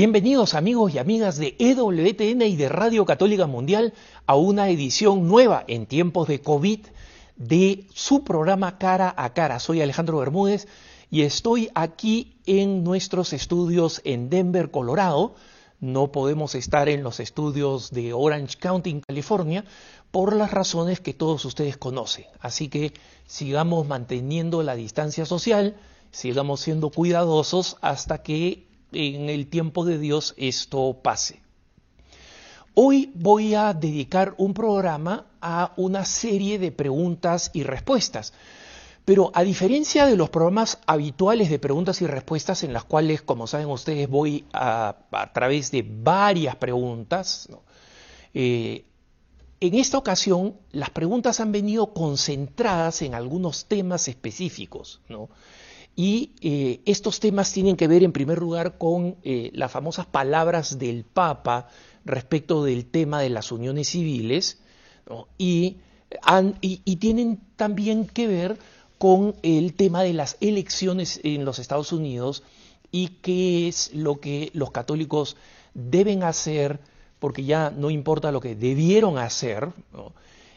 Bienvenidos amigos y amigas de EWTN y de Radio Católica Mundial a una edición nueva en tiempos de COVID de su programa Cara a Cara. Soy Alejandro Bermúdez y estoy aquí en nuestros estudios en Denver, Colorado. No podemos estar en los estudios de Orange County, California, por las razones que todos ustedes conocen. Así que sigamos manteniendo la distancia social, sigamos siendo cuidadosos hasta que en el tiempo de Dios esto pase. Hoy voy a dedicar un programa a una serie de preguntas y respuestas. Pero a diferencia de los programas habituales de preguntas y respuestas en las cuales, como saben ustedes, voy a, través de varias preguntas, eh, en esta ocasión las preguntas han venido concentradas en algunos temas específicos. ¿no? Y eh, estos temas tienen que ver, en primer lugar, con eh, las famosas palabras del Papa respecto del tema de las uniones civiles y, y, tienen también que ver con el tema de las elecciones en los Estados Unidos y qué es lo que los católicos deben hacer, porque ya no importa lo que debieron hacer,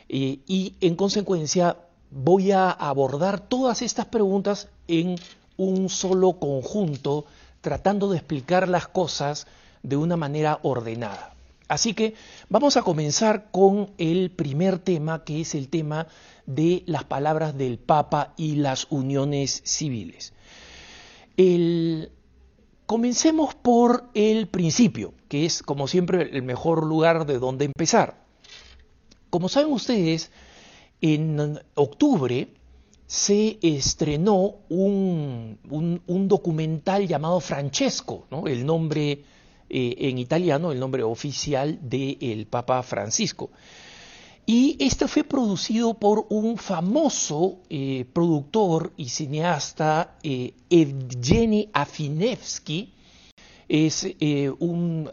y en consecuencia voy a abordar todas estas preguntas en un solo conjunto, tratando de explicar las cosas de una manera ordenada. Así que vamos a comenzar con el primer tema, que es el tema de las palabras del Papa y las uniones civiles. Comencemos por el principio, que es, como siempre, el mejor lugar de donde empezar. Como saben ustedes, en octubre se estrenó un, documental llamado Francesco, el nombre eh, en italiano, el nombre oficial del Papa Francisco. Y este fue producido por un famoso eh, productor y cineasta, eh, Evgeny Afinevsky, es un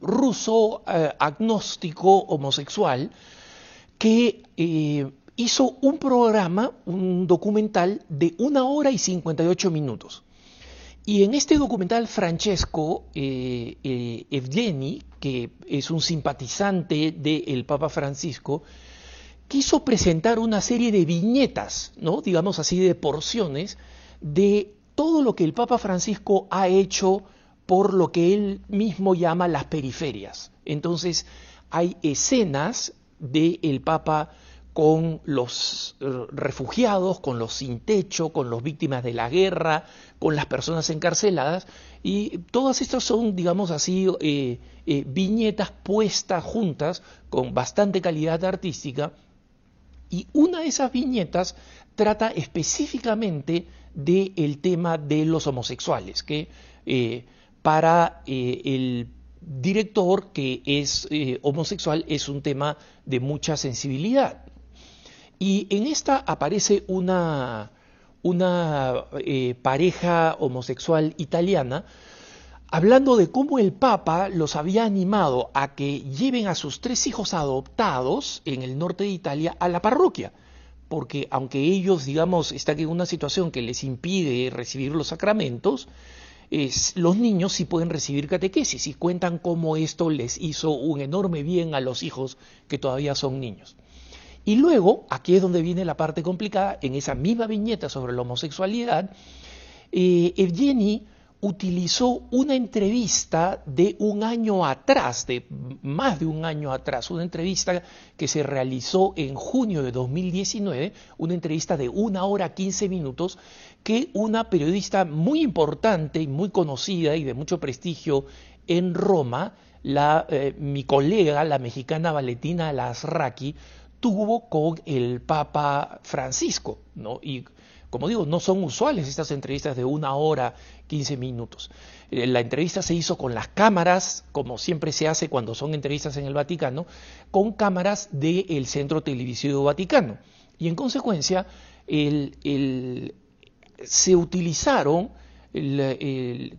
ruso agnóstico homosexual que hizo un programa, un documental de una hora y 58 minutos. Y en este documental, Francesco eh, eh, Evgeny, que es un simpatizante del Papa Francisco, quiso presentar una serie de viñetas, ¿no? digamos así, de porciones, de todo lo que el Papa Francisco ha hecho por lo que él mismo llama las periferias. Entonces, hay escenas del Papa con los eh, refugiados, con los sin techo, con las víctimas de la guerra, con las personas encarceladas, y todas estas son, digamos así, eh, eh, viñetas puestas juntas con bastante calidad artística, y una de esas viñetas trata específicamente del tema de los homosexuales, que para el director que es homosexual es un tema de mucha sensibilidad. Y en esta aparece una, una eh, pareja homosexual italiana hablando de cómo el Papa los había animado a que lleven a sus tres hijos adoptados en el norte de Italia a la parroquia, porque aunque ellos, digamos, están en una situación que les impide recibir los sacramentos, los niños sí pueden recibir catequesis y cuentan cómo esto les hizo un enorme bien a los hijos que todavía son niños. Y luego, aquí es donde viene la parte complicada, en esa misma viñeta sobre la homosexualidad, eh, Evgeny utilizó una entrevista de un año atrás, de más de un año atrás, una entrevista que se realizó en junio de 2019, una entrevista de una hora 15 minutos, que una periodista muy importante y muy conocida y de mucho prestigio en Roma, la, eh, mi colega, la mexicana Valentina Lasraki, tuvo con el Papa Francisco, ¿no? Y como digo, no son usuales estas entrevistas de una hora, 15 minutos. Eh, la entrevista se hizo con las cámaras, como siempre se hace cuando son entrevistas en el Vaticano, con cámaras del Centro Televisivo Vaticano. Y en consecuencia, se utilizaron el,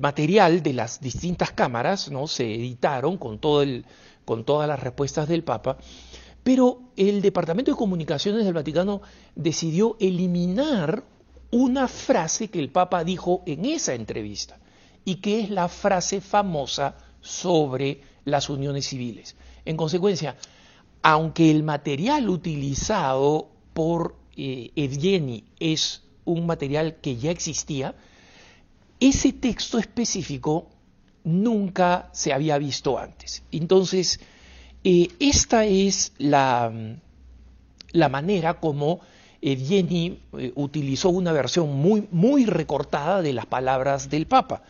material de las distintas cámaras, ¿no? se editaron con, todo el, con todas las respuestas del Papa, pero el Departamento de Comunicaciones del Vaticano decidió eliminar una frase que el Papa dijo en esa entrevista. y que es la frase famosa sobre las uniones civiles. En consecuencia, aunque el material utilizado por eh, es un material que ya existía, ese texto específico nunca se había visto antes. Entonces, eh, esta es la, la manera como Evgeny eh, utilizó una versión muy, muy recortada de las palabras del Papa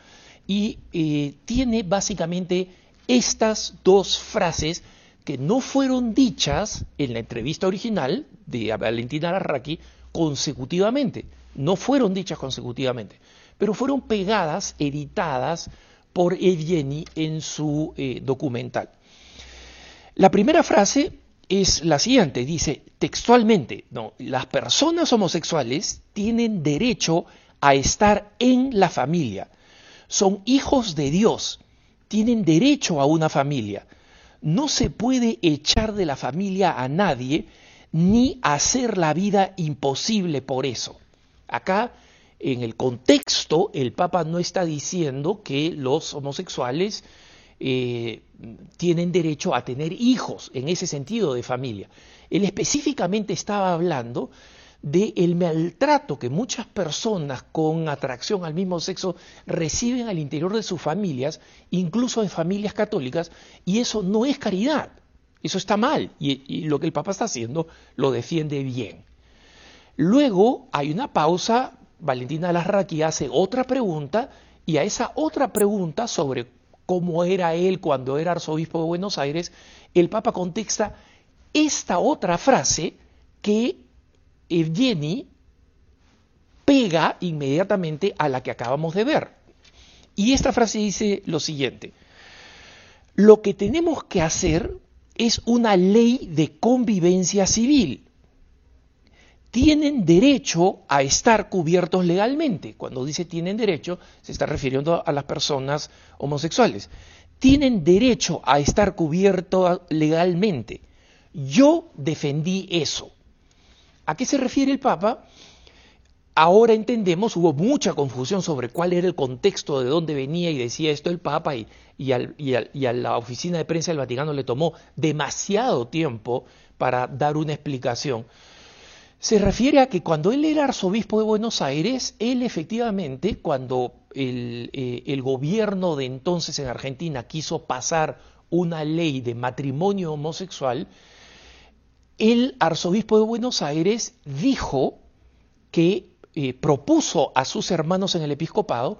y eh, tiene básicamente estas dos frases que no fueron dichas en la entrevista original de Valentina Larraqui consecutivamente, no fueron dichas consecutivamente, pero fueron pegadas, editadas por Evgeny en su eh, documental. La primera frase es la siguiente, dice textualmente, no, las personas homosexuales tienen derecho a estar en la familia, son hijos de Dios, tienen derecho a una familia. No se puede echar de la familia a nadie ni hacer la vida imposible por eso. Acá, en el contexto, el Papa no está diciendo que los homosexuales eh, tienen derecho a tener hijos en ese sentido de familia. Él específicamente estaba hablando del maltrato que muchas personas con atracción al mismo sexo reciben al interior de sus familias, incluso en familias católicas, y eso no es caridad, eso está mal, y, lo que el Papa está haciendo lo defiende bien. Luego hay una pausa, Valentina Larraqui hace otra pregunta, y a esa otra pregunta sobre cómo era él cuando era arzobispo de Buenos Aires, el Papa contesta esta otra frase que Evgeny pega inmediatamente a la que acabamos de ver. Y esta frase dice lo siguiente, lo que tenemos que hacer es una ley de convivencia civil. Tienen derecho a estar cubiertos legalmente. Cuando dice tienen derecho, se está refiriendo a las personas homosexuales. Tienen derecho a estar cubiertos legalmente. Yo defendí eso. ¿A qué se refiere el Papa? Ahora entendemos, hubo mucha confusión sobre cuál era el contexto, de dónde venía y decía esto el Papa, y, a la oficina de prensa del Vaticano le tomó demasiado tiempo para dar una explicación. Se refiere a que cuando él era arzobispo de Buenos Aires, él efectivamente, cuando el, eh, el gobierno de entonces en Argentina quiso pasar una ley de matrimonio homosexual, el arzobispo de Buenos Aires dijo que eh, propuso a sus hermanos en el episcopado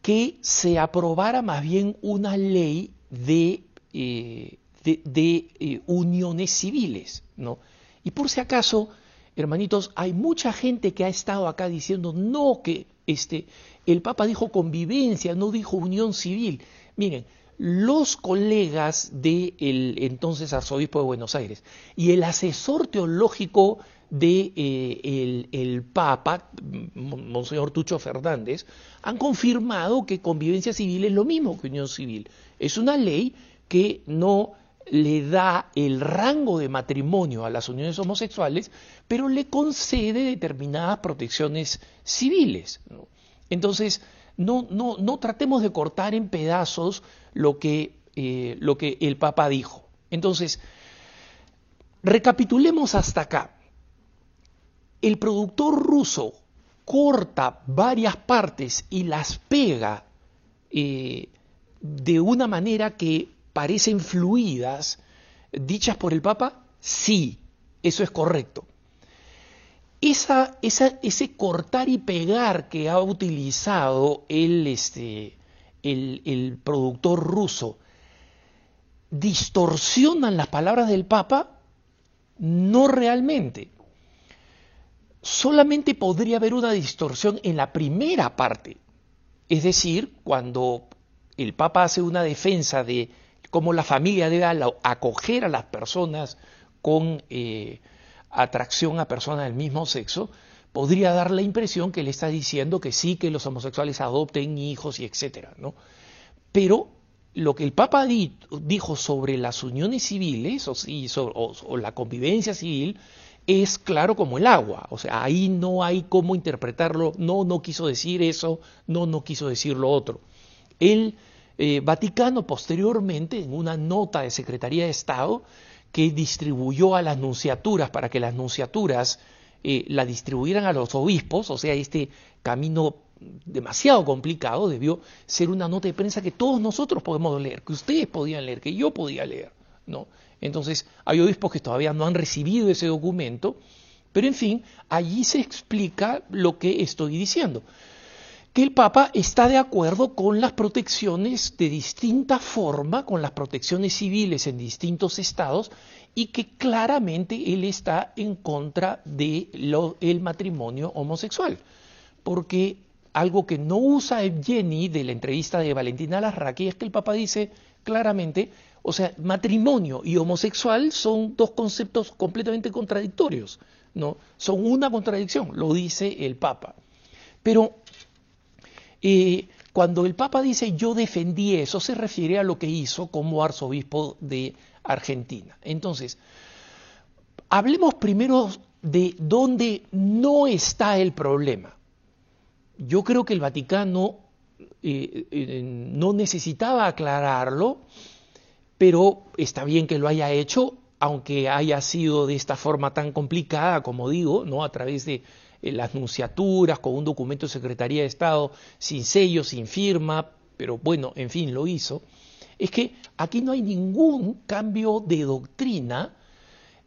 que se aprobara más bien una ley de, eh, de, eh, uniones civiles. ¿no? Y por si acaso, hermanitos, hay mucha gente que ha estado acá diciendo no que este, el Papa dijo convivencia, no dijo unión civil. Miren, los colegas del entonces arzobispo de Buenos Aires y el asesor teológico de eh, el, Papa, Monseñor Tucho Fernández, han confirmado que convivencia civil es lo mismo que unión civil. Es una ley que no le da el rango de matrimonio a las uniones homosexuales, pero le concede determinadas protecciones civiles. Entonces, no, no, no tratemos de cortar en pedazos lo que, eh, lo que el Papa dijo. Entonces, recapitulemos hasta acá. El productor ruso corta varias partes y las pega eh, de una manera que parecen fluidas, dichas por el Papa, sí, eso es correcto. Esa, ese cortar y pegar que ha utilizado el, este, el, productor ruso, distorsionan las palabras del Papa? No realmente. Solamente podría haber una distorsión en la primera parte, es decir, cuando el Papa hace una defensa de cómo la familia debe acoger a las personas con eh, atracción a personas del mismo sexo, podría dar la impresión que él está diciendo que sí, que los homosexuales adopten hijos y etcétera, ¿no? Pero lo que el Papa dijo sobre las uniones civiles o, o, la convivencia civil es claro como el agua. O sea, ahí no hay cómo interpretarlo. No, no quiso decir eso, no, no quiso decir lo otro. El eh, Vaticano posteriormente, en una nota de Secretaría de Estado, que distribuyó a las nunciaturas para que las nunciaturas eh, la distribuyeran a los obispos, o sea, este camino demasiado complicado debió ser una nota de prensa que todos nosotros podemos leer, que ustedes podían leer, que yo podía leer, ¿no? Entonces, hay obispos que todavía no han recibido ese documento, pero en fin, allí se explica lo que estoy diciendo que el Papa está de acuerdo con las protecciones de distinta forma, con las protecciones civiles en distintos estados, y que claramente él está en contra del matrimonio homosexual. Porque algo que no usa Jenny de la entrevista de Valentina Larraqui es que el Papa dice claramente, o sea, matrimonio y homosexual son dos conceptos completamente contradictorios, ¿no? Son una contradicción, lo dice el Papa. Pero eh, cuando el Papa dice yo defendí eso, se refiere a lo que hizo como arzobispo de Argentina. Entonces, hablemos primero de dónde no está el problema. Yo creo que el Vaticano eh, eh, no necesitaba aclararlo, pero está bien que lo haya hecho, aunque haya sido de esta forma tan complicada, como digo, ¿no? a través de las nunciaturas, con un documento de Secretaría de Estado, sin sello, sin firma, pero bueno, en fin, lo hizo, es que aquí no hay ningún cambio de doctrina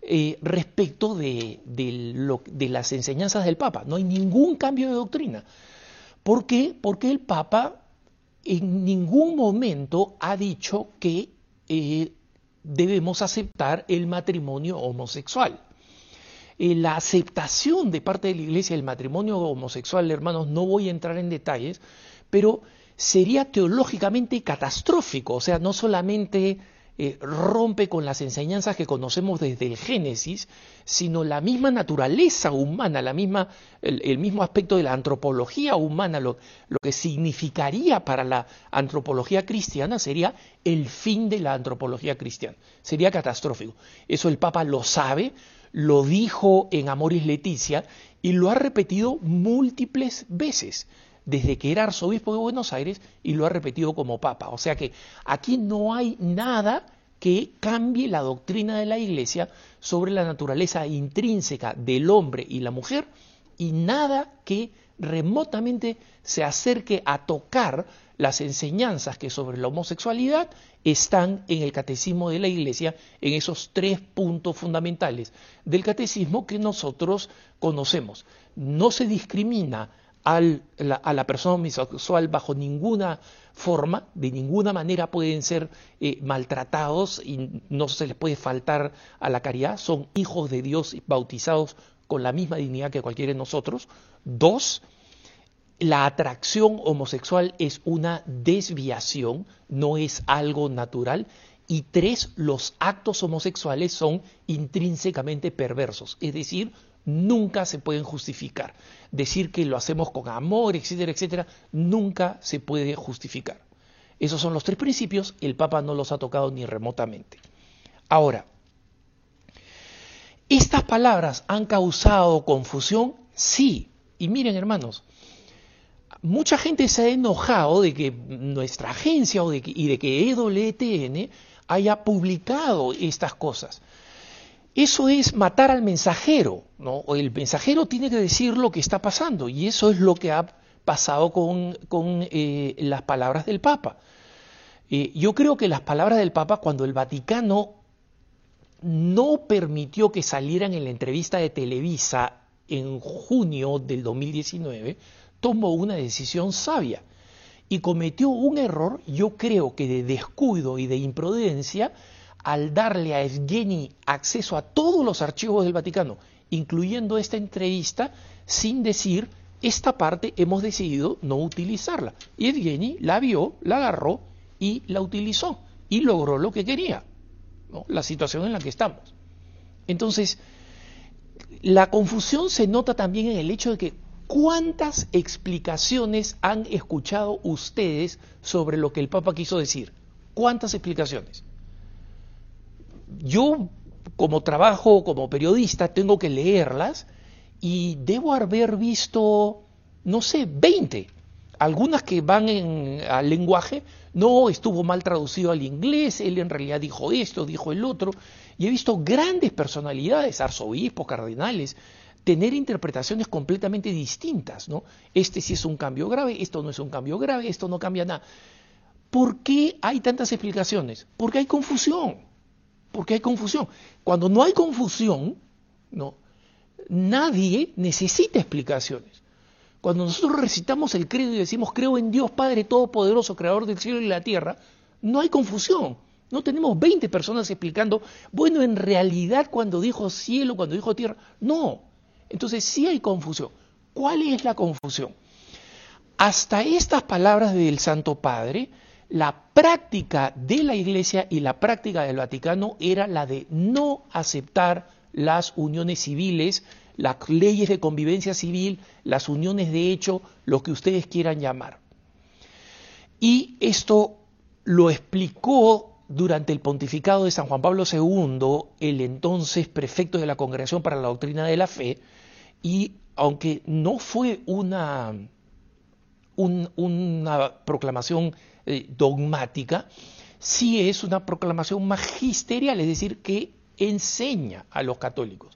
eh, respecto de, de, las enseñanzas del Papa, no hay ningún cambio de doctrina. ¿Por qué? Porque el Papa en ningún momento ha dicho que eh, debemos aceptar el matrimonio homosexual. La aceptación de parte de la Iglesia del matrimonio homosexual, hermanos, no voy a entrar en detalles, pero sería teológicamente catastrófico, o sea, no solamente eh, rompe con las enseñanzas que conocemos desde el Génesis, sino la misma naturaleza humana, la misma, el, mismo aspecto de la antropología humana, lo, que significaría para la antropología cristiana sería el fin de la antropología cristiana, sería catastrófico. Eso el Papa lo sabe, lo dijo en Amoris Leticia y lo ha repetido múltiples veces desde que era arzobispo de Buenos Aires y lo ha repetido como papa. O sea que aquí no hay nada que cambie la doctrina de la Iglesia sobre la naturaleza intrínseca del hombre y la mujer y nada que remotamente se acerque a tocar las enseñanzas que sobre la homosexualidad están en el catecismo de la Iglesia, en esos tres puntos fundamentales del catecismo que nosotros conocemos. No se discrimina a la persona homosexual bajo ninguna forma, de ninguna manera pueden ser eh, maltratados y no se les puede faltar a la caridad, son hijos de Dios bautizados con la misma dignidad que cualquiera de nosotros. Dos, la atracción homosexual es una desviación, no es algo natural. Y tres, los actos homosexuales son intrínsecamente perversos, es decir, nunca se pueden justificar. Decir que lo hacemos con amor, etcétera, etcétera, nunca se puede justificar. Esos son los tres principios, el Papa no los ha tocado ni remotamente. Ahora, ¿estas palabras han causado confusión? Sí. Y miren, hermanos, mucha gente se ha enojado de que nuestra agencia de y de que EWTN haya publicado estas cosas. Eso es matar al mensajero, ¿no? El mensajero tiene que decir lo que está pasando y eso es lo que ha pasado con, eh, las palabras del Papa. Eh, yo creo que las palabras del Papa, cuando el Vaticano no permitió que salieran en la entrevista de Televisa en junio del 2019, tomó una decisión sabia y cometió un error, yo creo que de descuido y de imprudencia, al darle a Evgeny acceso a todos los archivos del Vaticano, incluyendo esta entrevista, sin decir, esta parte hemos decidido no utilizarla. Y Evgeny la vio, la agarró y la utilizó y logró lo que quería, la situación en la que estamos. Entonces, la confusión se nota también en el hecho de que ¿Cuántas explicaciones han escuchado ustedes sobre lo que el Papa quiso decir? ¿Cuántas explicaciones? Yo, como trabajo como periodista, tengo que leerlas y debo haber visto, no sé, 20. algunas que van en, al lenguaje, no, estuvo mal traducido al inglés, él en realidad dijo esto, dijo el otro, y he visto grandes personalidades, arzobispos, cardenales, tener interpretaciones completamente distintas, ¿no? Este sí es un cambio grave, esto no es un cambio grave, esto no cambia nada. ¿Por qué hay tantas explicaciones? Porque hay confusión. Porque hay confusión. Cuando no hay confusión, ¿no? Nadie necesita explicaciones. Cuando nosotros recitamos el credo y decimos creo en Dios Padre Todopoderoso, Creador del cielo y la tierra, no hay confusión. No tenemos 20 personas explicando, bueno, en realidad cuando dijo cielo, cuando dijo tierra, no. Entonces sí hay confusión. ¿Cuál es la confusión? Hasta estas palabras del Santo Padre, la práctica de la Iglesia y la práctica del Vaticano era la de no aceptar las uniones civiles, las leyes de convivencia civil, las uniones de hecho, lo que ustedes quieran llamar. Y esto lo explicó durante el pontificado de San Juan Pablo II, el entonces prefecto de la Congregación para la Doctrina de la Fe, y aunque no fue una, una proclamación eh, dogmática, sí es una proclamación magisterial, es decir, que enseña a los católicos,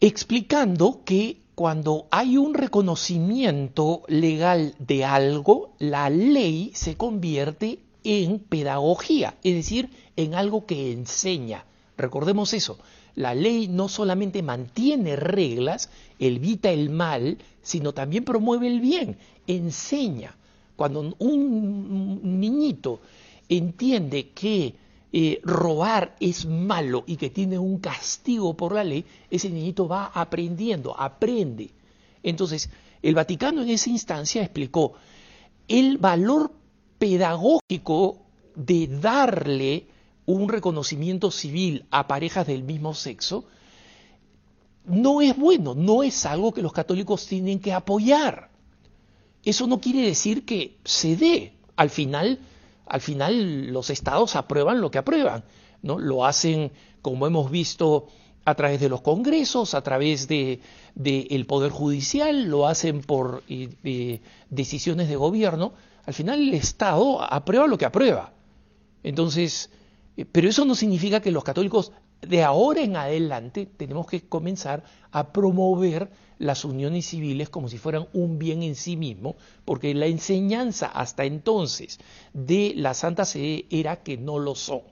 explicando que cuando hay un reconocimiento legal de algo, la ley se convierte en pedagogía, es decir, en algo que enseña. Recordemos eso, la ley no solamente mantiene reglas, evita el mal, sino también promueve el bien, enseña. Cuando un niñito entiende que eh, robar es malo y que tiene un castigo por la ley, ese niñito va aprendiendo, aprende. Entonces, el Vaticano en esa instancia explicó el valor pedagógico de darle un reconocimiento civil a parejas del mismo sexo, no es bueno, no es algo que los católicos tienen que apoyar. Eso no quiere decir que se dé. Al final, al final los estados aprueban lo que aprueban, ¿no? Lo hacen, como hemos visto, a través de los congresos, a través del de, poder judicial, lo hacen por eh, decisiones de gobierno. Al final el Estado aprueba lo que aprueba. Entonces, pero eso no significa que los católicos de ahora en adelante tenemos que comenzar a promover las uniones civiles como si fueran un bien en sí mismo, porque la enseñanza hasta entonces de la Santa Sede era que no lo son.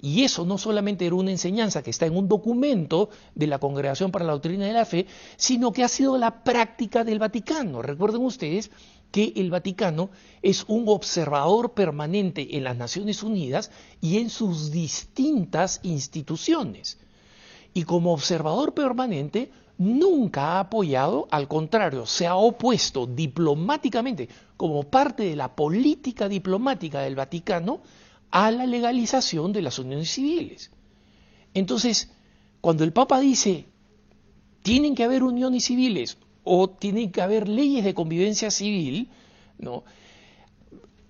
Y eso no solamente era una enseñanza que está en un documento de la Congregación para la Doctrina de la Fe, sino que ha sido la práctica del Vaticano. Recuerden ustedes que el Vaticano es un observador permanente en las Naciones Unidas y en sus distintas instituciones. Y como observador permanente nunca ha apoyado, al contrario, se ha opuesto diplomáticamente como parte de la política diplomática del Vaticano a la legalización de las uniones civiles. Entonces, cuando el Papa dice, tienen que haber uniones civiles, o tienen que haber leyes de convivencia civil, ¿no?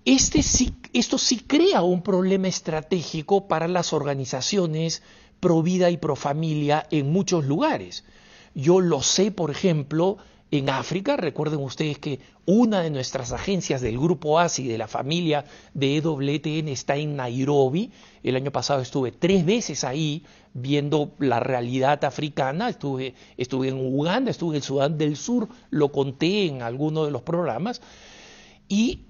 Este sí, esto sí crea un problema estratégico para las organizaciones pro vida y pro familia en muchos lugares. Yo lo sé, por ejemplo, en África, recuerden ustedes que una de nuestras agencias del grupo ASI de la familia de EWTN está en Nairobi. El año pasado estuve tres veces ahí viendo la realidad africana. Estuve, estuve en Uganda, estuve en Sudán del Sur, lo conté en alguno de los programas. Y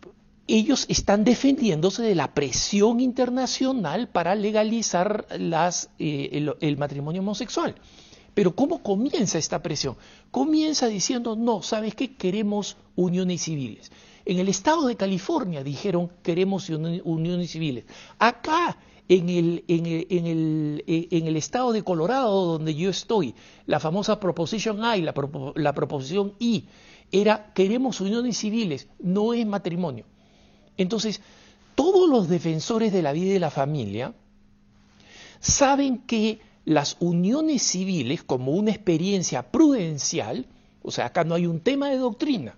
ellos están defendiéndose de la presión internacional para legalizar las, eh, el matrimonio homosexual. Pero ¿cómo comienza esta presión? Comienza diciendo, no, ¿sabes qué? Queremos uniones civiles. En el estado de California dijeron, queremos uniones civiles. Acá, en el, en, el, en el, estado de Colorado, donde yo estoy, la famosa Proposition I, la, la proposición I, era, queremos uniones civiles, no es matrimonio. Entonces, todos los defensores de la vida y de la familia saben que las uniones civiles como una experiencia prudencial, o sea, acá no hay un tema de doctrina,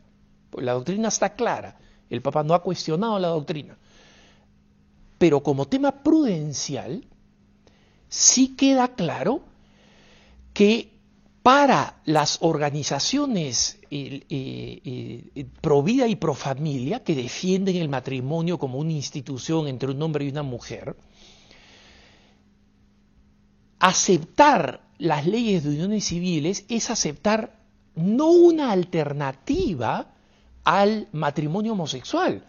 pues la doctrina está clara, el Papa no ha cuestionado la doctrina, pero como tema prudencial, sí queda claro que para las organizaciones eh, eh, pro vida y pro familia que defienden el matrimonio como una institución entre un hombre y una mujer, aceptar las leyes de uniones civiles es aceptar no una alternativa al matrimonio homosexual,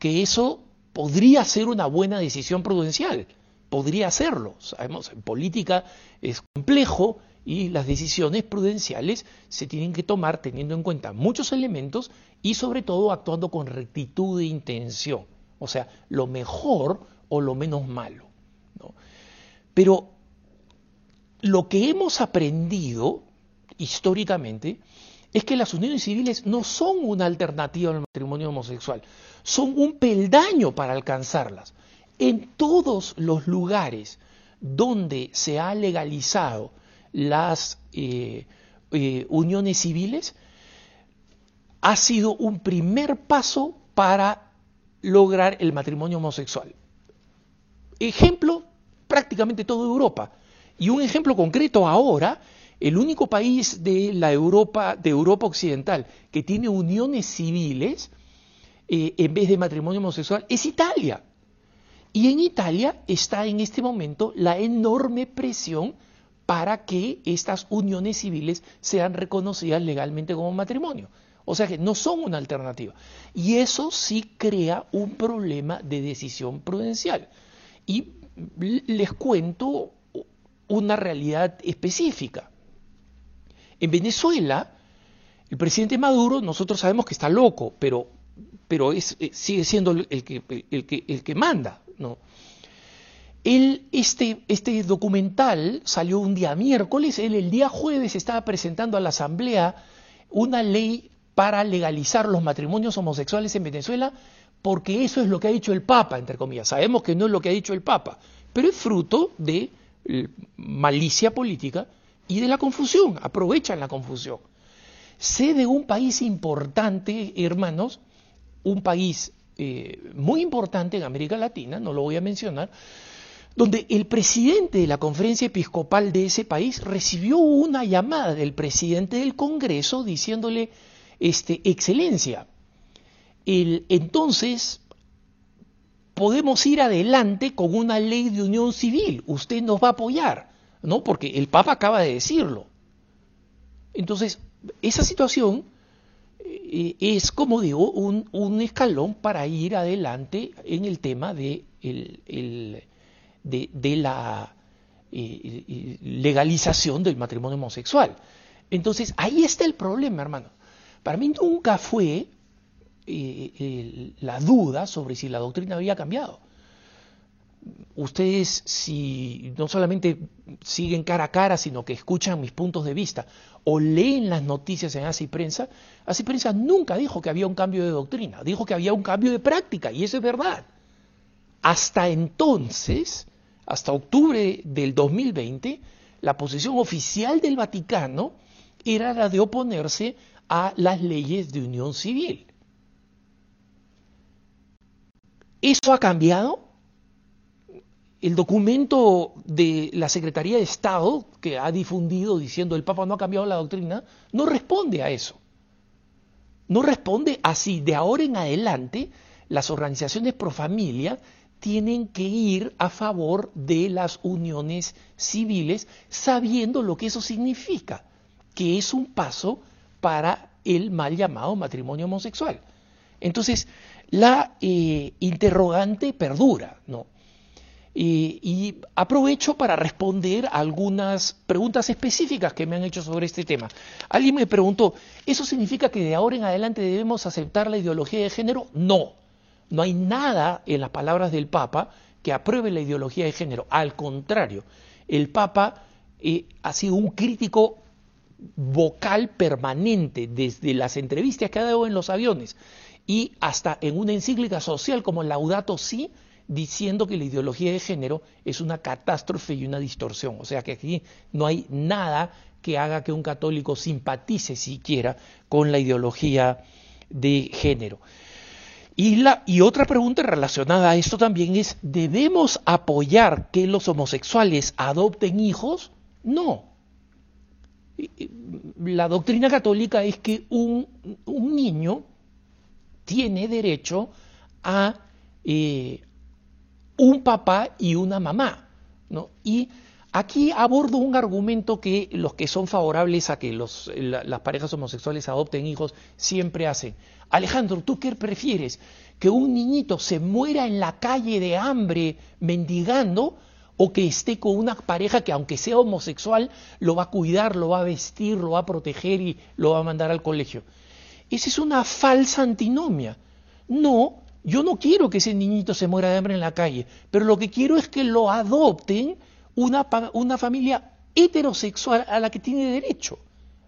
que eso podría ser una buena decisión prudencial, podría serlo. Sabemos, en política es complejo y las decisiones prudenciales se tienen que tomar teniendo en cuenta muchos elementos y sobre todo actuando con rectitud de intención, o sea, lo mejor o lo menos malo. Pero lo que hemos aprendido históricamente es que las uniones civiles no son una alternativa al matrimonio homosexual, son un peldaño para alcanzarlas. En todos los lugares donde se ha legalizado las eh, eh, uniones civiles, ha sido un primer paso para lograr el matrimonio homosexual. Ejemplo, prácticamente toda Europa. Y un ejemplo concreto ahora, el único país de la Europa, de Europa Occidental que tiene uniones civiles eh, en vez de matrimonio homosexual es Italia. Y en Italia está en este momento la enorme presión para que estas uniones civiles sean reconocidas legalmente como matrimonio. O sea que no son una alternativa. Y eso sí crea un problema de decisión prudencial. Y les cuento una realidad específica. En Venezuela, el presidente Maduro, nosotros sabemos que está loco, pero, pero es, eh, sigue siendo el que, el que, el que manda. ¿no? este, este documental salió un día miércoles, él el día jueves estaba presentando a la Asamblea una ley para legalizar los matrimonios homosexuales en Venezuela, porque eso es lo que ha dicho el Papa, entre comillas. Sabemos que no es lo que ha dicho el Papa, pero es fruto de eh, malicia política y de la confusión, aprovechan la confusión. Sé de un país importante, hermanos, un país eh, muy importante en América Latina, no lo voy a mencionar, donde el presidente de la conferencia episcopal de ese país recibió una llamada del presidente del Congreso diciéndole, este, excelencia, el, entonces podemos ir adelante con una ley de unión civil, usted nos va a apoyar, ¿no? Porque el Papa acaba de decirlo. Entonces, esa situación eh, es, como digo, un, escalón para ir adelante en el tema de la eh, legalización del matrimonio homosexual. Entonces, ahí está el problema, hermano. Para mí nunca fue la duda sobre si la doctrina había cambiado. Ustedes, si no solamente siguen cara a cara, sino que escuchan mis puntos de vista o leen las noticias en Así Prensa, Así Prensa nunca dijo que había un cambio de doctrina, dijo que había un cambio de práctica, y eso es verdad. Hasta entonces, hasta octubre del 2020, la posición oficial del Vaticano era la de oponerse a las leyes de unión civil. ¿Eso ha cambiado? El documento de la Secretaría de Estado que ha difundido diciendo el Papa no ha cambiado la doctrina, no responde a eso. No responde así. De ahora en adelante, las organizaciones pro familia tienen que ir a favor de las uniones civiles sabiendo lo que eso significa, que es un paso para el mal llamado matrimonio homosexual. Entonces, la eh, interrogante perdura, ¿no? y aprovecho para responder algunas preguntas específicas que me han hecho sobre este tema. Alguien me preguntó, ¿eso significa que de ahora en adelante debemos aceptar la ideología de género? No. No hay nada en las palabras del Papa que apruebe la ideología de género. Al contrario, el Papa eh, ha sido un crítico vocal permanente desde las entrevistas que ha dado en los aviones y hasta en una encíclica social como Laudato Si, diciendo que la ideología de género es una catástrofe y una distorsión. O sea que aquí no hay nada que haga que un católico simpatice siquiera con la ideología de género. Y, la, y otra pregunta relacionada a esto también es, ¿debemos apoyar que los homosexuales adopten hijos? No. la doctrina católica es que un, niño tiene derecho a eh, un papá y una mamá. ¿no? Y aquí abordo un argumento que los que son favorables a que los, las parejas homosexuales adopten hijos siempre hacen. Alejandro, ¿tú qué prefieres? ¿Que un niñito se muera en la calle de hambre mendigando o que esté con una pareja que aunque sea homosexual lo va a cuidar, lo va a vestir, lo va a proteger y lo va a mandar al colegio? Esa es una falsa antinomia. No, yo no quiero que ese niñito se muera de hambre en la calle, pero lo que quiero es que lo adopten una, una familia heterosexual a la que tiene derecho.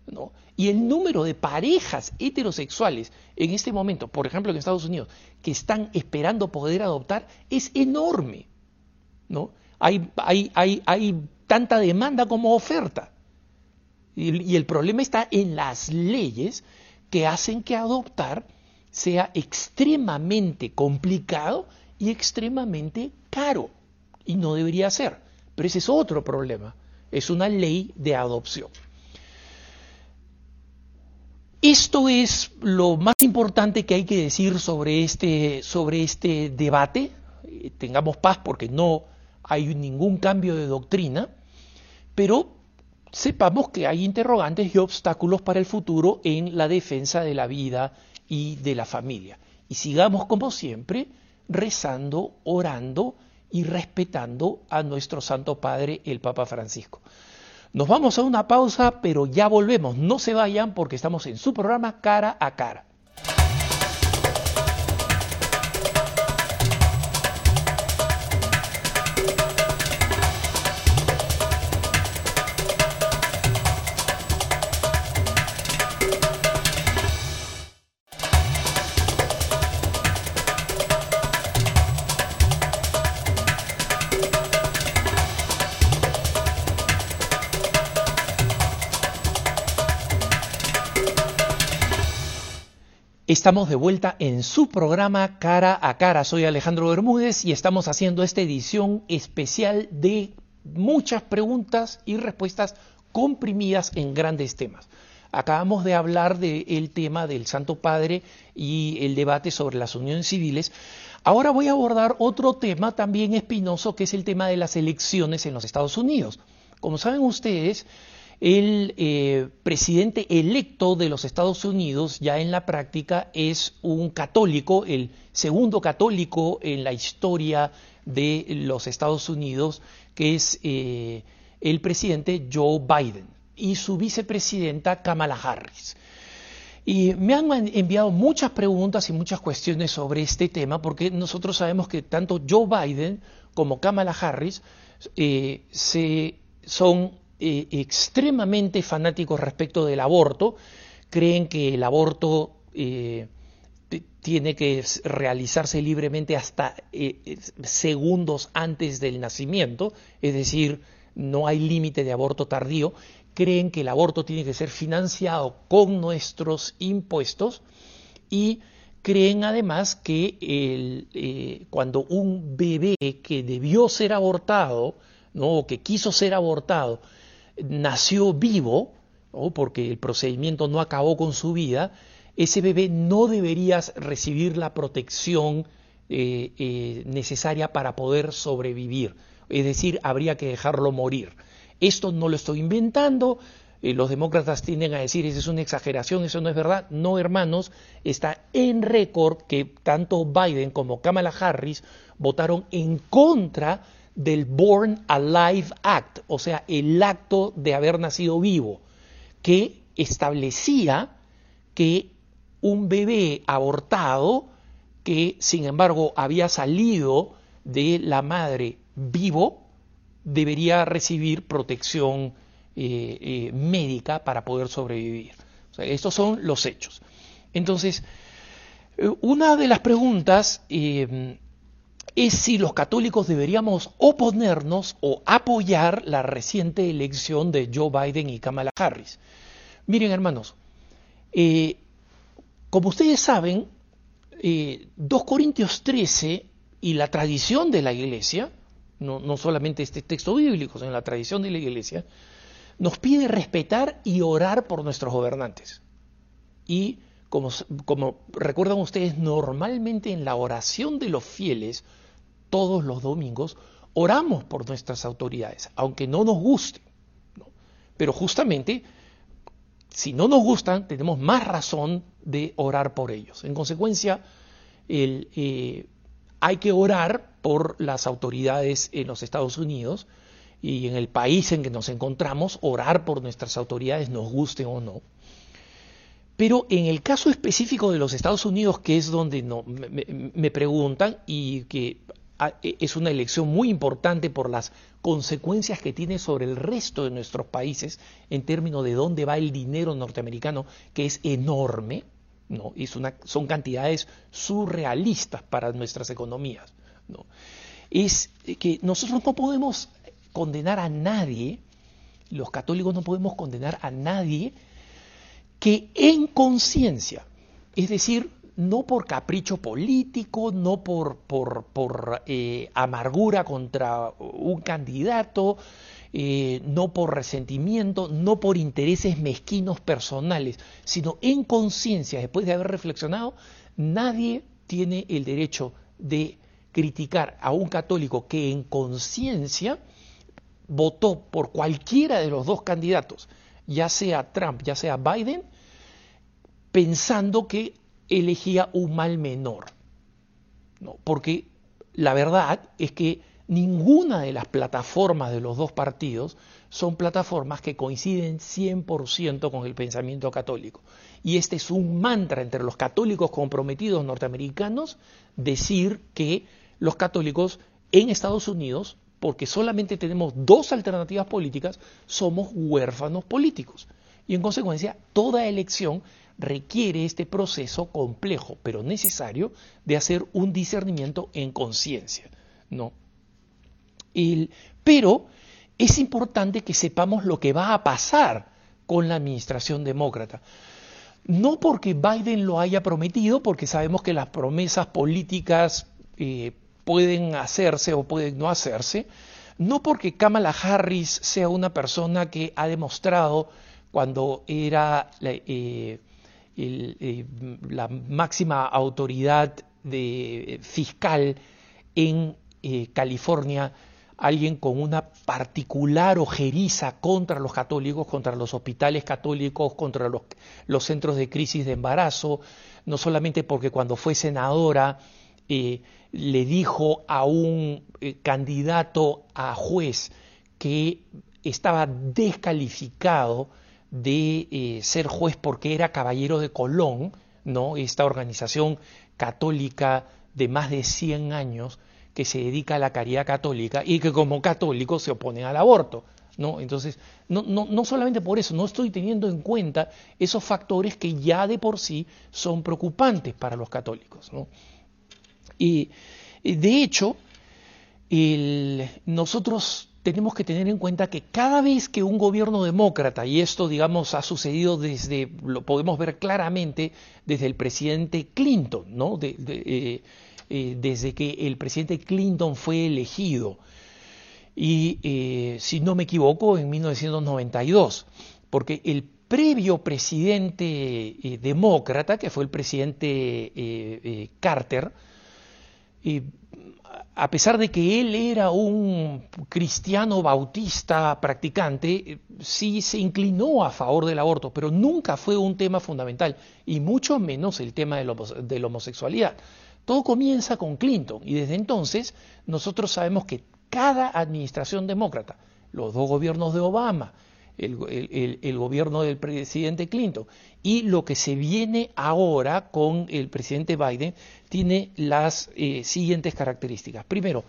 ¿no? Y el número de parejas heterosexuales en este momento, por ejemplo en Estados Unidos, que están esperando poder adoptar, es enorme. ¿no? Hay, hay, hay, hay tanta demanda como oferta. y el problema está en las leyes que hacen que adoptar sea extremadamente complicado y extremadamente caro. Y no debería ser. Pero ese es otro problema. Es una ley de adopción. Esto es lo más importante que hay que decir sobre este, sobre este debate. Eh, tengamos paz porque no hay ningún cambio de doctrina, pero sepamos que hay interrogantes y obstáculos para el futuro en la defensa de la vida y de la familia. Y sigamos como siempre rezando, orando y respetando a nuestro Santo Padre, el Papa Francisco. Nos vamos a una pausa, pero ya volvemos. No se vayan porque estamos en su programa cara a cara. Estamos de vuelta en su programa Cara a Cara. Soy Alejandro Bermúdez y estamos haciendo esta edición especial de muchas preguntas y respuestas comprimidas en grandes temas. Acabamos de hablar del tema del Santo Padre y el debate sobre las uniones civiles. Ahora voy a abordar otro tema también espinoso, que es el tema de las elecciones en los Estados Unidos. Como saben ustedes, el eh, presidente electo de los Estados Unidos ya en la práctica es un católico, el segundo católico en la historia de los Estados Unidos, que es eh, el presidente Joe Biden y su vicepresidenta Kamala Harris. Y me han enviado muchas preguntas y muchas cuestiones sobre este tema, porque nosotros sabemos que tanto Joe Biden como Kamala Harris eh, se, son eh, extremadamente fanáticos respecto del aborto, creen que el aborto eh, tiene que realizarse libremente hasta eh, segundos antes del nacimiento, es decir, no hay límite de aborto tardío, creen que el aborto tiene que ser financiado con nuestros impuestos y creen además que cuando un bebé que debió ser abortado, ¿no? o que quiso ser abortado, nació vivo, porque el procedimiento no acabó con su vida, ese bebé no debería recibir la protección eh, eh, necesaria para poder sobrevivir. Es decir, habría que dejarlo morir. Esto no lo estoy inventando. Eh, los demócratas tienden a decir, esa es una exageración, eso no es verdad. No, hermanos, está en récord que tanto Biden como Kamala Harris votaron en contra del Born Alive Act, o sea, el acto de haber nacido vivo, que establecía que un bebé abortado, que sin embargo había salido de la madre vivo, debería recibir protección eh, eh, médica para poder sobrevivir. estos son los hechos. Entonces, eh, una de las preguntas es si los católicos deberíamos oponernos o apoyar la reciente elección de Joe Biden y Kamala Harris. Miren, hermanos, eh, como ustedes saben, 2 eh, Corintios 13 y la tradición de la iglesia, no, no solamente este texto bíblico, sino la tradición de la iglesia, nos pide respetar y orar por nuestros gobernantes. Y como, recuerdan ustedes, normalmente en la oración de los fieles, todos los domingos, oramos por nuestras autoridades, aunque no nos guste. Pero justamente, si no nos gustan, tenemos más razón de orar por ellos. En consecuencia, eh, hay que orar por las autoridades en los Estados Unidos y en el país en que nos encontramos, orar por nuestras autoridades, nos guste o no. Pero en el caso específico de los Estados Unidos, que es donde no, me, me preguntan y que e, es una elección muy importante por las consecuencias que tiene sobre el resto de nuestros países en términos de dónde va el dinero norteamericano, que es enorme, ¿no? Es una, son cantidades surrealistas para nuestras economías. ¿no? Es que nosotros no podemos condenar a nadie, los católicos no podemos condenar a nadie que en conciencia, es decir, no por capricho político, no por, por, por eh, amargura contra un candidato, eh, no por resentimiento, no por intereses mezquinos personales, sino en conciencia, después de haber reflexionado, nadie tiene el derecho de criticar a un católico que en conciencia votó por cualquiera de los dos candidatos, ya sea Trump, ya sea Biden, pensando que elegía un mal menor. ¿no? Porque la verdad es que ninguna de las plataformas de los dos partidos son plataformas que coinciden 100% con el pensamiento católico. Y este es un mantra entre los católicos comprometidos norteamericanos, decir que los católicos en Estados Unidos, porque solamente tenemos dos alternativas políticas, somos huérfanos políticos. Y en consecuencia, toda elección requiere este proceso complejo, pero necesario, de hacer un discernimiento en conciencia. ¿no? pero es importante que sepamos lo que va a pasar con la administración demócrata. No porque Biden lo haya prometido, porque sabemos que las promesas políticas eh, pueden hacerse o pueden no hacerse, no porque Kamala Harris sea una persona que ha demostrado cuando era eh, eh, la máxima autoridad de, fiscal en eh, California, alguien con una particular ojeriza contra los católicos, contra los hospitales católicos, contra los, centros de crisis de embarazo, no solamente porque cuando fue senadora eh, le dijo a un candidato a juez que estaba descalificado de eh, ser juez porque era caballero de Colón, ¿no? esta organización católica de más de 100 años que se dedica a la caridad católica y que como católicos se oponen al aborto. ¿no? Entonces, no, no, no solamente por eso, no estoy teniendo en cuenta esos factores que ya de por sí son preocupantes para los católicos. ¿no? Y de hecho, nosotros tenemos que tener en cuenta que cada vez que un gobierno demócrata, y esto digamos ha sucedido desde, lo podemos ver claramente desde el presidente Clinton, ¿no? Eh, eh, desde que el presidente Clinton fue elegido, y eh, si no me equivoco, en 1992, porque el previo presidente demócrata, que fue el presidente Carter, a pesar de que él era un cristiano bautista practicante, sí se inclinó a favor del aborto, pero nunca fue un tema fundamental, y mucho menos el tema de la homosexualidad. Todo comienza con Clinton, y desde entonces nosotros sabemos que cada administración demócrata, los dos gobiernos de Obama, el, gobierno del presidente Clinton. Y lo que se viene ahora con el presidente Biden tiene las eh, siguientes características. Primero,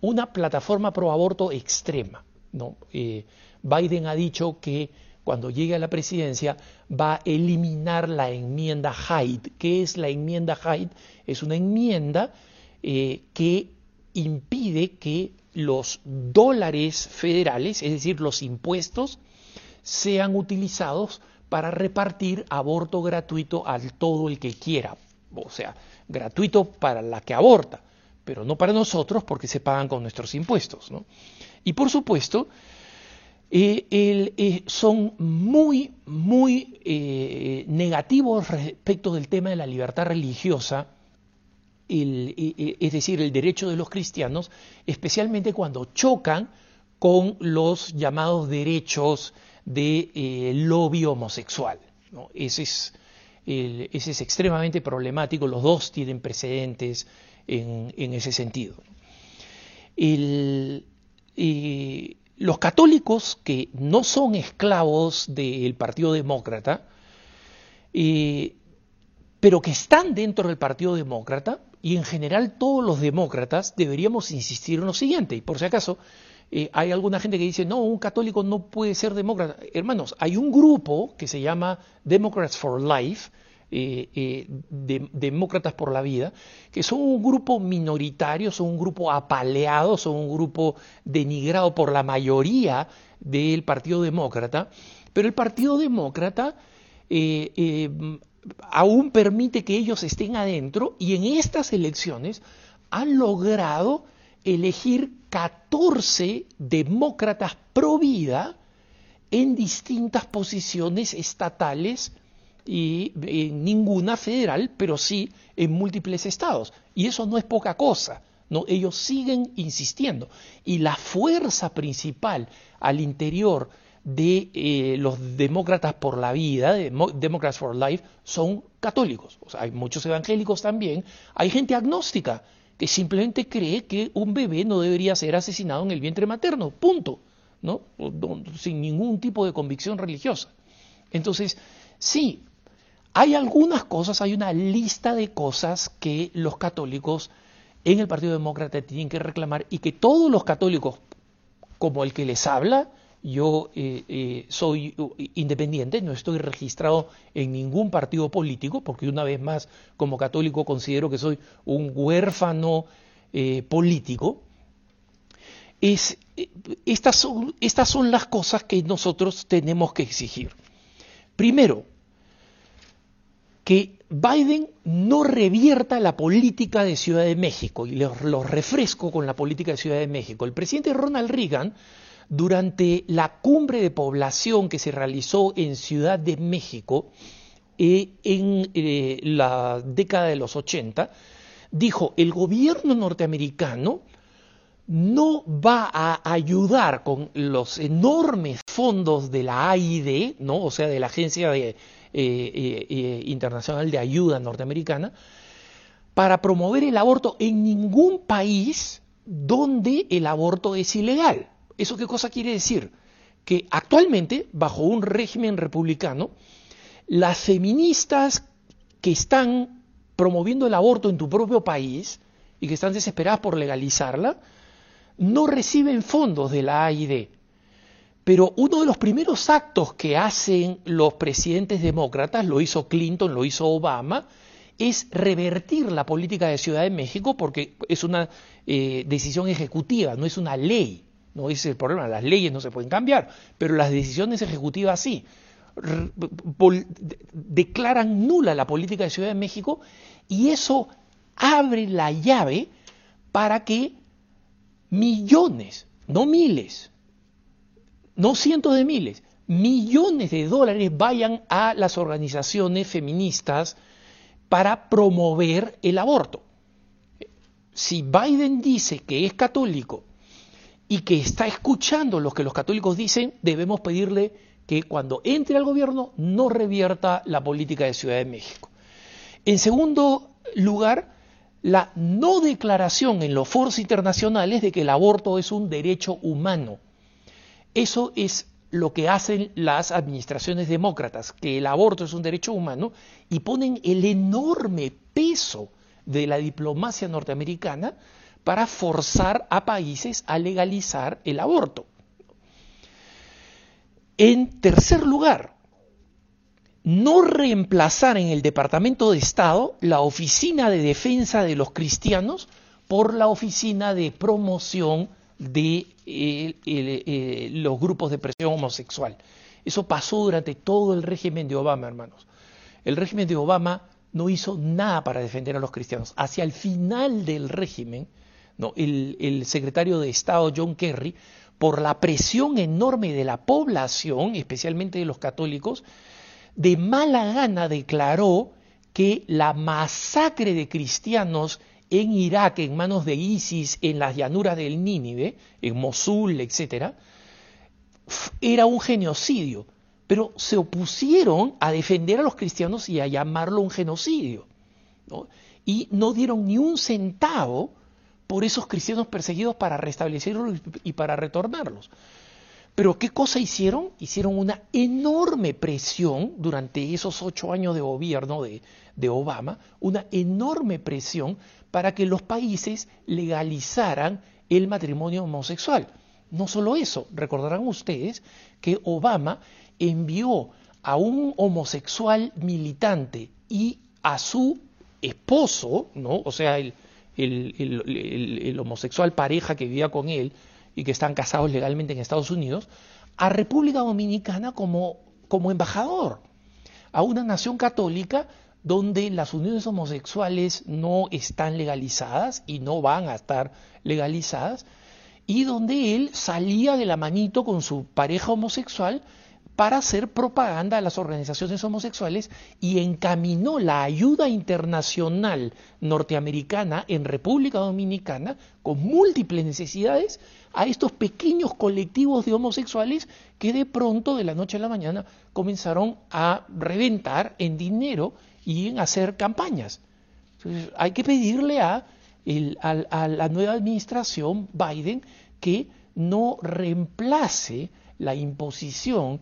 una plataforma pro aborto extrema. ¿no? Eh, Biden ha dicho que cuando llegue a la presidencia va a eliminar la enmienda Hyde. ¿Qué es la enmienda Hyde? Es una enmienda eh, que impide que los dólares federales, es decir, los impuestos, sean utilizados para repartir aborto gratuito a todo el que quiera. O sea, gratuito para la que aborta, pero no para nosotros porque se pagan con nuestros impuestos. Y por supuesto, eh, son muy, muy eh, negativos respecto del tema de la libertad religiosa, es decir, el derecho de los cristianos, especialmente cuando chocan con los llamados derechos del de, lobby homosexual. Ese, es, extremadamente problemático, los dos tienen precedentes en, ese sentido. Los católicos que no son esclavos del Partido Demócrata, eh, pero que están dentro del Partido Demócrata, y en general todos los demócratas deberíamos insistir en lo siguiente, y por si acaso eh, hay alguna gente que dice, no, un católico no puede ser demócrata. Hermanos, hay un grupo que se llama Democrats for Life, eh, eh, demócratas por la vida, que son un grupo minoritario, son un grupo apaleado, son un grupo denigrado por la mayoría del Partido Demócrata, pero el Partido Demócrata aún permite que ellos estén adentro y en estas elecciones han logrado elegir 14 demócratas pro vida en distintas posiciones estatales y en ninguna federal, pero sí en múltiples estados. Y eso no es poca cosa. No, ellos siguen insistiendo. Y la fuerza principal al interior de eh, los demócratas por la vida, de Democrats for Life, son católicos. O sea, hay muchos evangélicos también. Hay gente agnóstica que simplemente cree que un bebé no debería ser asesinado en el vientre materno. Punto. ¿no? Sin ningún tipo de convicción religiosa. Entonces, sí, hay algunas cosas, hay una lista de cosas que los católicos en el Partido Demócrata tienen que reclamar y que todos los católicos, como el que les habla, yo eh, eh, soy independiente, no estoy registrado en ningún partido político, porque una vez más, como católico, considero que soy un huérfano eh, político. Es, estas, son, estas son las cosas que nosotros tenemos que exigir. Primero, que Biden no revierta la política de Ciudad de México, y lo refresco con la política de Ciudad de México. El presidente Ronald Reagan, durante la cumbre de población que se realizó en Ciudad de México eh, en eh, la década de los 80, dijo, el gobierno norteamericano no va a ayudar con los enormes fondos de la AID, ¿no? o sea, de la Agencia eh, internacional de Ayuda Norteamericana, para promover el aborto en ningún país donde el aborto es ilegal. ¿Eso qué cosa quiere decir? Que actualmente, bajo un régimen republicano, las feministas que están promoviendo el aborto en tu propio país y que están desesperadas por legalizarla, no reciben fondos de la AID. Pero uno de los primeros actos que hacen los presidentes demócratas, lo hizo Clinton, lo hizo Obama, es revertir la política de Ciudad de México porque es una eh, decisión ejecutiva, no es una ley. No es el problema, las leyes no se pueden cambiar, pero las decisiones ejecutivas sí. declaran nula la política de Ciudad de México y eso abre la llave para que millones, no miles, no cientos de miles, millones de dólares vayan a las organizaciones feministas para promover el aborto. Si Biden dice que es católico y que está escuchando lo que los católicos dicen, debemos pedirle que cuando entre al gobierno no revierta la política de Ciudad de México. En segundo lugar, la no declaración en los foros internacionales de que el aborto es un derecho humano. Eso es lo que hacen las administraciones demócratas, que el aborto es un derecho humano, y ponen el enorme peso de la diplomacia norteamericana para forzar a países a legalizar el aborto. En tercer lugar, no reemplazar en el Departamento de Estado la Oficina de Defensa de los Cristianos por la Oficina de Promoción de eh, eh, los grupos de presión homosexual. Eso pasó durante todo el régimen de Obama, hermanos. El régimen de Obama no hizo nada para defender a los cristianos. Hacia el final del régimen, ¿no? el, secretario de Estado John Kerry por la presión enorme de la población, especialmente de los católicos, de mala gana declaró que la masacre de cristianos en Irak en manos de ISIS, en las llanuras del Nínive, en Mosul, etc., era un genocidio. Pero se opusieron a defender a los cristianos y a llamarlo un genocidio. Y no dieron ni un centavo por esos cristianos perseguidos para restablecerlos y para retornarlos. Pero ¿qué cosa hicieron? Hicieron una enorme presión durante esos ocho años de gobierno de, de Obama, una enorme presión para que los países legalizaran el matrimonio homosexual. No solo eso, recordarán ustedes que Obama envió a un homosexual militante y a su esposo, ¿no? o sea, el, el, homosexual pareja que vivía con él y que están casados legalmente en Estados Unidos, a República Dominicana como, como embajador, a una nación católica donde las uniones homosexuales no están legalizadas y no van a estar legalizadas, y donde él salía de la manito con su pareja homosexual para hacer propaganda a las organizaciones homosexuales y encaminó la ayuda internacional norteamericana en República Dominicana con múltiples necesidades a estos pequeños colectivos de homosexuales que de pronto de la noche a la mañana comenzaron a reventar en dinero y en hacer campañas. Entonces, hay que pedirle a, a la nueva administración Biden que no reemplace la imposición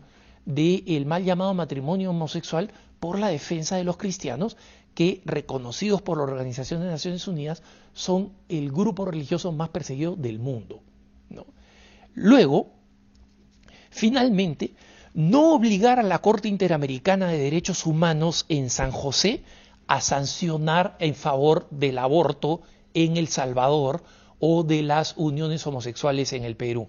del mal llamado matrimonio homosexual por la defensa de los cristianos que, reconocidos por la Organización de Naciones Unidas, son el grupo religioso más perseguido del mundo. Luego, finalmente, no obligar a la Corte Interamericana de Derechos Humanos en San José a sancionar en favor del aborto en El Salvador o de las uniones homosexuales en el Perú.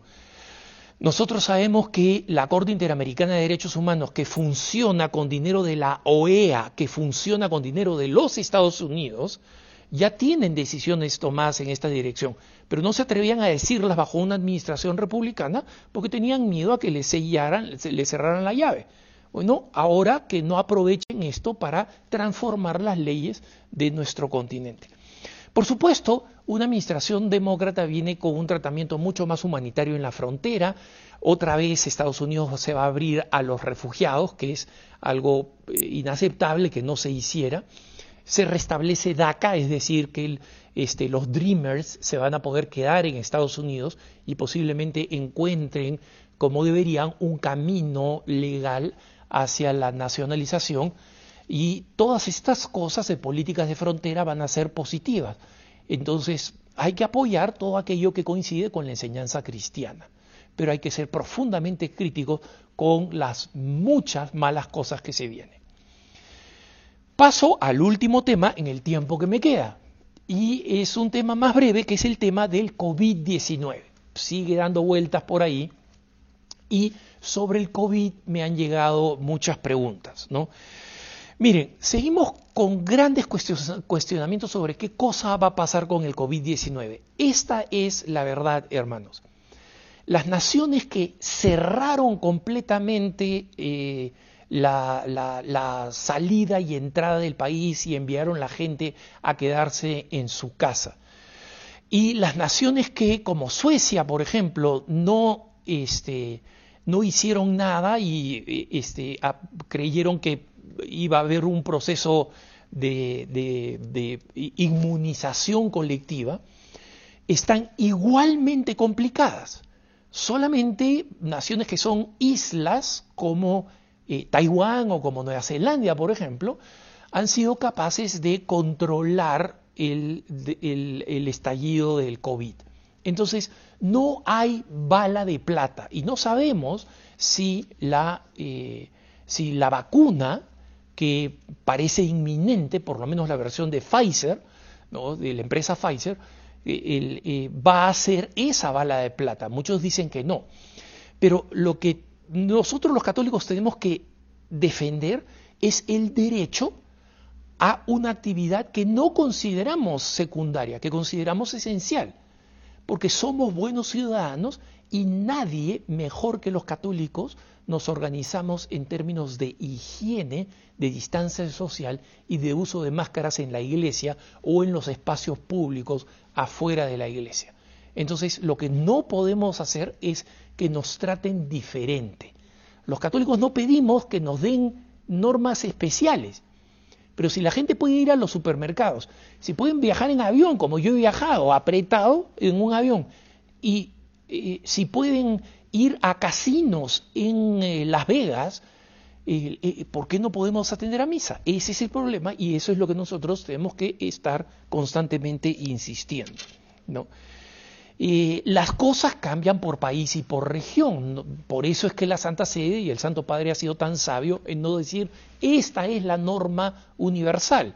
Nosotros sabemos que la Corte Interamericana de Derechos Humanos, que funciona con dinero de la OEA, que funciona con dinero de los Estados Unidos, ya tienen decisiones tomadas en esta dirección, pero no se atrevían a decirlas bajo una administración republicana porque tenían miedo a que les sellaran, les cerraran la llave. Bueno, ahora que no aprovechen esto para transformar las leyes de nuestro continente. Por supuesto, una administración demócrata viene con un tratamiento mucho más humanitario en la frontera. Otra vez Estados Unidos se va a abrir a los refugiados, que es algo eh, inaceptable que no se hiciera se restablece DACA, es decir, que este, los Dreamers se van a poder quedar en Estados Unidos y posiblemente encuentren, como deberían, un camino legal hacia la nacionalización y todas estas cosas de políticas de frontera van a ser positivas. Entonces, hay que apoyar todo aquello que coincide con la enseñanza cristiana, pero hay que ser profundamente críticos con las muchas malas cosas que se vienen. Paso al último tema en el tiempo que me queda. Y es un tema más breve, que es el tema del COVID-19. Sigue dando vueltas por ahí. Y sobre el COVID me han llegado muchas preguntas. ¿no? Miren, seguimos con grandes cuestionamientos sobre qué cosa va a pasar con el COVID-19. Esta es la verdad, hermanos. Las naciones que cerraron completamente eh, la, salida y entrada del país y enviaron la gente a quedarse en su casa. Y las naciones que, como Suecia, por ejemplo, no, este, no hicieron nada y este, creyeron que iba a haber un proceso de, inmunización colectiva, están igualmente complicadas. Solamente naciones que son islas como eh, Taiwán o como Nueva Zelanda, por ejemplo, han sido capaces de controlar el, estallido del COVID. Entonces, no hay bala de plata y no sabemos si la, eh, si la vacuna que parece inminente, por lo menos la versión de Pfizer, de la empresa Pfizer, eh, va a ser esa bala de plata. Muchos dicen que no. Pero lo que nosotros los católicos tenemos que defender es el derecho a una actividad que no consideramos secundaria, que consideramos esencial. porque somos buenos ciudadanos y nadie mejor que los católicos nos organizamos en términos de higiene, de distancia social y de uso de máscaras en la iglesia o en los espacios públicos afuera de la iglesia. Entonces, lo que no podemos hacer es que nos traten diferente. Los católicos no pedimos que nos den normas especiales, pero si la gente puede ir a los supermercados, si pueden viajar en avión, como yo he viajado, apretado en un avión, y eh, si pueden ir a casinos en eh, Las Vegas, eh, ¿por qué no podemos atender a misa? Ese es el problema y eso es lo que nosotros tenemos que estar constantemente insistiendo. ¿no? las cosas cambian por país y por región. Por eso es que la Santa Sede y el Santo Padre ha sido tan sabio en no decir esta es la norma universal.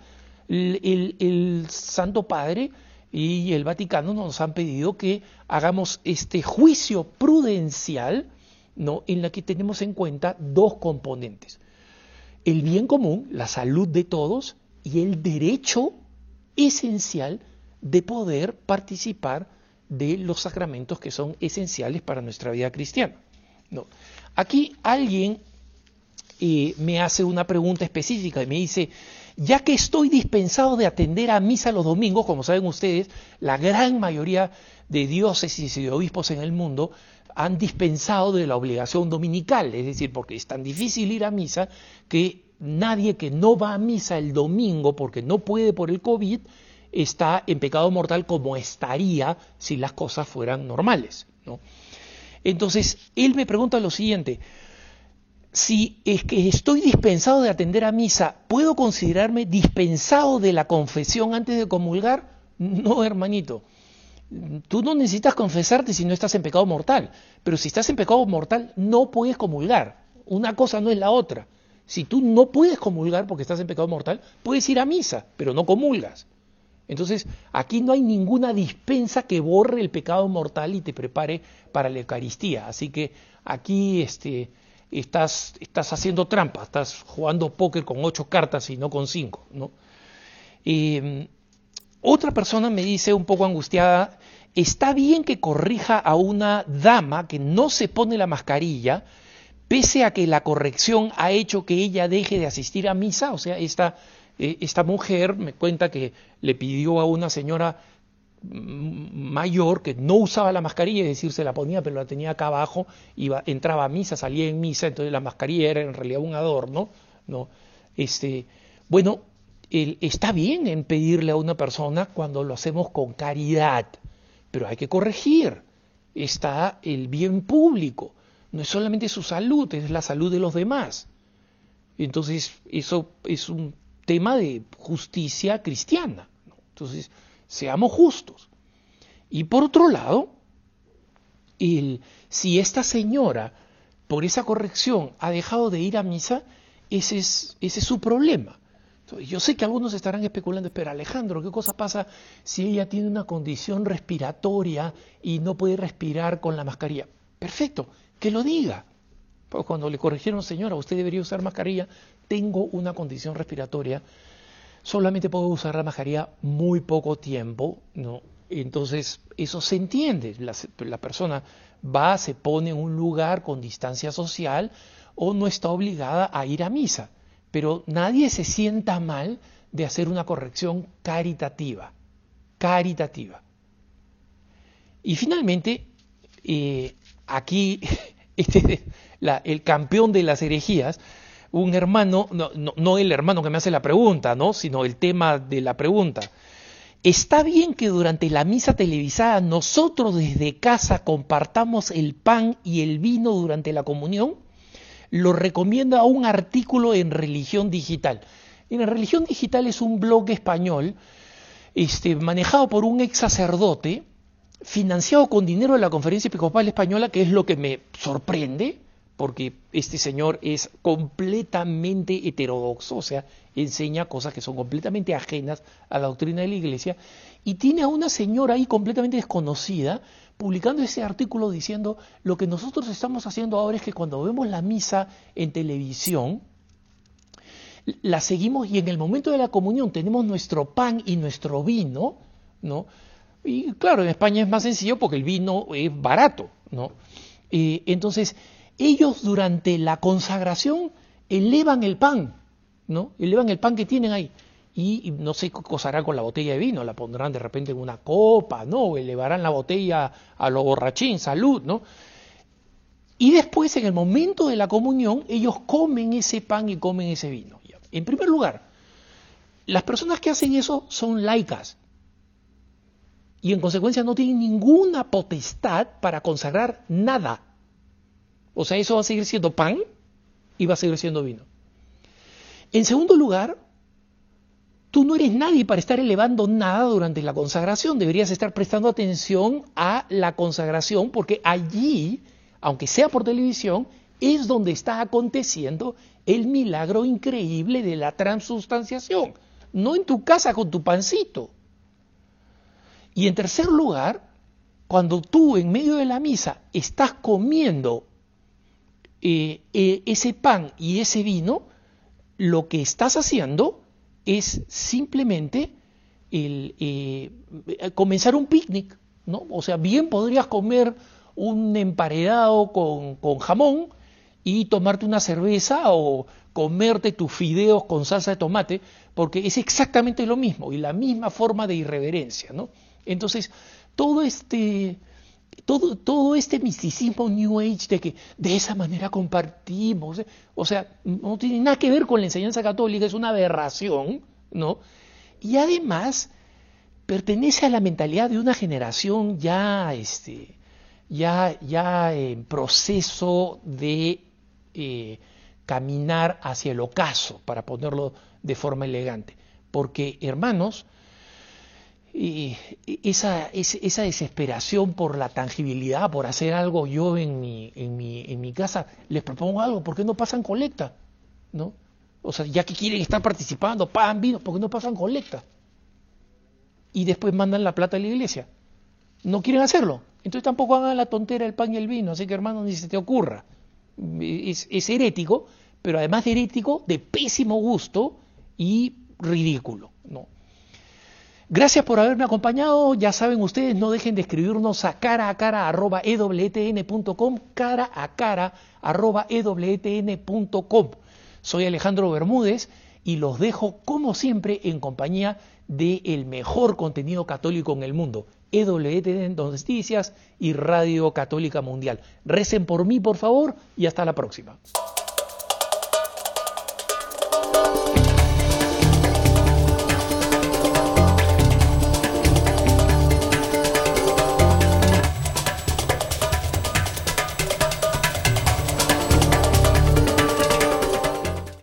el Santo Padre y el Vaticano nos han pedido que hagamos este juicio prudencial ¿no? en la que tenemos en cuenta dos componentes. El bien común, la salud de todos y el derecho esencial de poder participar de los sacramentos que son esenciales para nuestra vida cristiana. ¿no? Aquí alguien eh, me hace una pregunta específica y me dice, ya que estoy dispensado de atender a misa los domingos, como saben ustedes, la gran mayoría de diócesis y de obispos en el mundo han dispensado de la obligación dominical, es decir, porque es tan difícil ir a misa que nadie que no va a misa el domingo porque no puede por el COVID está en pecado mortal como estaría si las cosas fueran normales. Entonces, él me pregunta lo siguiente, si es que estoy dispensado de atender a misa, ¿puedo considerarme dispensado de la confesión antes de comulgar? No, hermanito. Tú no necesitas confesarte si no estás en pecado mortal, pero si estás en pecado mortal no puedes comulgar. Una cosa no es la otra. Si tú no puedes comulgar porque estás en pecado mortal, puedes ir a misa, pero no comulgas. Entonces, aquí no hay ninguna dispensa que borre el pecado mortal y te prepare para la Eucaristía. Así que aquí este, estás, estás haciendo trampa, estás jugando póker con ocho cartas y no con cinco. ¿no? Em, otra persona me dice un poco angustiada, está bien que corrija a una dama que no se pone la mascarilla, pese a que la corrección ha hecho que ella deje de asistir a misa, o sea, esta, eh, esta mujer me cuenta que le pidió a una señora mayor que no usaba la mascarilla, es decir, se la ponía pero la tenía acá abajo, iba, entraba a misa, salía en misa, entonces la mascarilla era en realidad un adorno, ¿no? Este, bueno, está bien en pedirle a una persona cuando lo hacemos con caridad, pero hay que corregir. Está el bien público, no es solamente su salud, es la salud de los demás. Entonces, eso es un tema de justicia cristiana. Entonces, Seamos justos. Y por otro lado, el, si esta señora, por esa corrección, ha dejado de ir a misa, ese es, ese es su problema. yo sé que algunos estarán especulando, pero Alejandro, ¿qué cosa pasa si ella tiene una condición respiratoria y no puede respirar con la mascarilla? Perfecto, que lo diga. Pues cuando le corrigieron, señora, usted debería usar mascarilla, tengo una condición respiratoria solamente puedo usar la mascarilla muy poco tiempo, ¿no? Entonces, eso se entiende. La, persona va, se pone en un lugar con distancia social o no está obligada a ir a misa. Pero nadie se sienta mal de hacer una corrección caritativa. Caritativa. Y finalmente, eh, aquí, este, el campeón de las herejías, un hermano, no, no, el hermano que me hace la pregunta, ¿no? sino el tema de la pregunta. ¿Está bien que durante la misa televisada nosotros desde casa compartamos el pan y el vino durante la comunión? Lo recomienda un artículo en Religión Digital. En Religión Digital es un blog español este, manejado por un ex sacerdote, financiado con dinero de la Conferencia Episcopal Española, que es lo que me sorprende, porque este señor es completamente heterodoxo, o sea, enseña cosas que son completamente ajenas a la doctrina de la iglesia, y tiene a una señora ahí completamente desconocida publicando ese artículo diciendo lo que nosotros estamos haciendo ahora es que cuando vemos la misa en televisión, la seguimos y en el momento de la comunión tenemos nuestro pan y nuestro vino, ¿no? Y claro, en España es más sencillo porque el vino es barato, ¿no? Eh, entonces, ellos durante la consagración elevan el pan, ¿no? Elevan el pan que tienen ahí. Y, no sé qué cosarán con la botella de vino, la pondrán de repente en una copa, ¿no? elevarán la botella a lo borrachín, salud, ¿no? Y después, en el momento de la comunión, ellos comen ese pan y comen ese vino. En primer lugar, las personas que hacen eso son laicas, y en consecuencia no tienen ninguna potestad para consagrar nada. O sea, eso va a seguir siendo pan y va a seguir siendo vino. En segundo lugar, tú no eres nadie para estar elevando nada durante la consagración. Deberías estar prestando atención a la consagración porque allí, aunque sea por televisión, es donde está aconteciendo el milagro increíble de la transustanciación. No en tu casa con tu pancito. Y en tercer lugar, cuando tú en medio de la misa estás comiendo eh, eh, ese pan y ese vino, lo que estás haciendo es simplemente el, eh, comenzar un picnic, ¿no? O sea, bien podrías comer un emparedado con, con jamón y tomarte una cerveza o comerte tus fideos con salsa de tomate, porque es exactamente lo mismo y la misma forma de irreverencia, ¿no? Entonces, todo este, todo, todo este misticismo New Age de que de esa manera compartimos, ¿eh? o sea, no tiene nada que ver con la enseñanza católica, es una aberración, ¿no? Y además pertenece a la mentalidad de una generación ya, este, ya, ya en proceso de eh, caminar hacia el ocaso, para ponerlo de forma elegante. Porque, hermanos, y esa, esa, desesperación por la tangibilidad, por hacer algo yo en mi, en mi, en mi casa, les propongo algo, ¿por qué no pasan colecta? ¿No? O sea, ya que quieren estar participando, pagan vino, ¿por qué no pasan colecta? Y después mandan la plata a la iglesia. No quieren hacerlo. Entonces tampoco hagan la tontera el pan y el vino, así que hermano, ni se te ocurra. Es, es herético, pero además de herético, de pésimo gusto y ridículo. ¿no? Gracias por haberme acompañado. Ya saben ustedes, no dejen de escribirnos a cara a cara ewtn.com, cara a cara arroba ewtn.com. Soy Alejandro Bermúdez y los dejo como siempre en compañía del mejor contenido católico en el mundo, EWTN Noticias y Radio Católica Mundial. Recen por mí, por favor, y hasta la próxima.